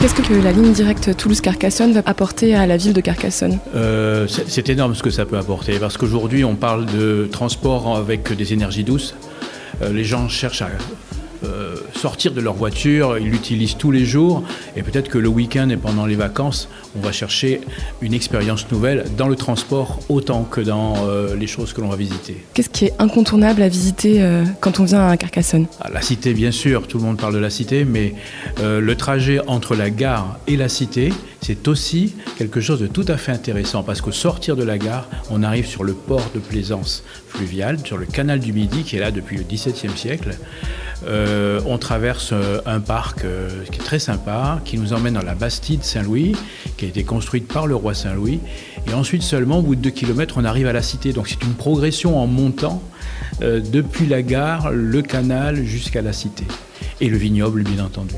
Qu'est-ce que la ligne directe Toulouse-Carcassonne va apporter à la ville de Carcassonne? Euh, C'est énorme ce que ça peut apporter, parce qu'aujourd'hui on parle de transport avec des énergies douces. Euh, les gens cherchent à euh, sortir de leur voiture, ils l'utilisent tous les jours et peut-être que le week-end et pendant les vacances, on va chercher une expérience nouvelle dans le transport autant que dans euh, les choses que l'on va visiter. Qu'est-ce qui est incontournable à visiter euh, quand on vient à Carcassonne? Ah, La cité, bien sûr, tout le monde parle de la cité, mais le trajet entre la gare et la cité, c'est aussi quelque chose de tout à fait intéressant parce qu'au sortir de la gare, on arrive sur le port de plaisance fluviale, sur le canal du Midi qui est là depuis le XVIIe siècle. Euh, on traverse euh, un parc euh, qui est très sympa, qui nous emmène dans la Bastide Saint-Louis, qui a été construite par le roi Saint-Louis. Et ensuite seulement, au bout de deux kilomètres, on arrive à la cité. Donc c'est une progression en montant depuis la gare, le canal jusqu'à la cité. Et le vignoble, bien entendu.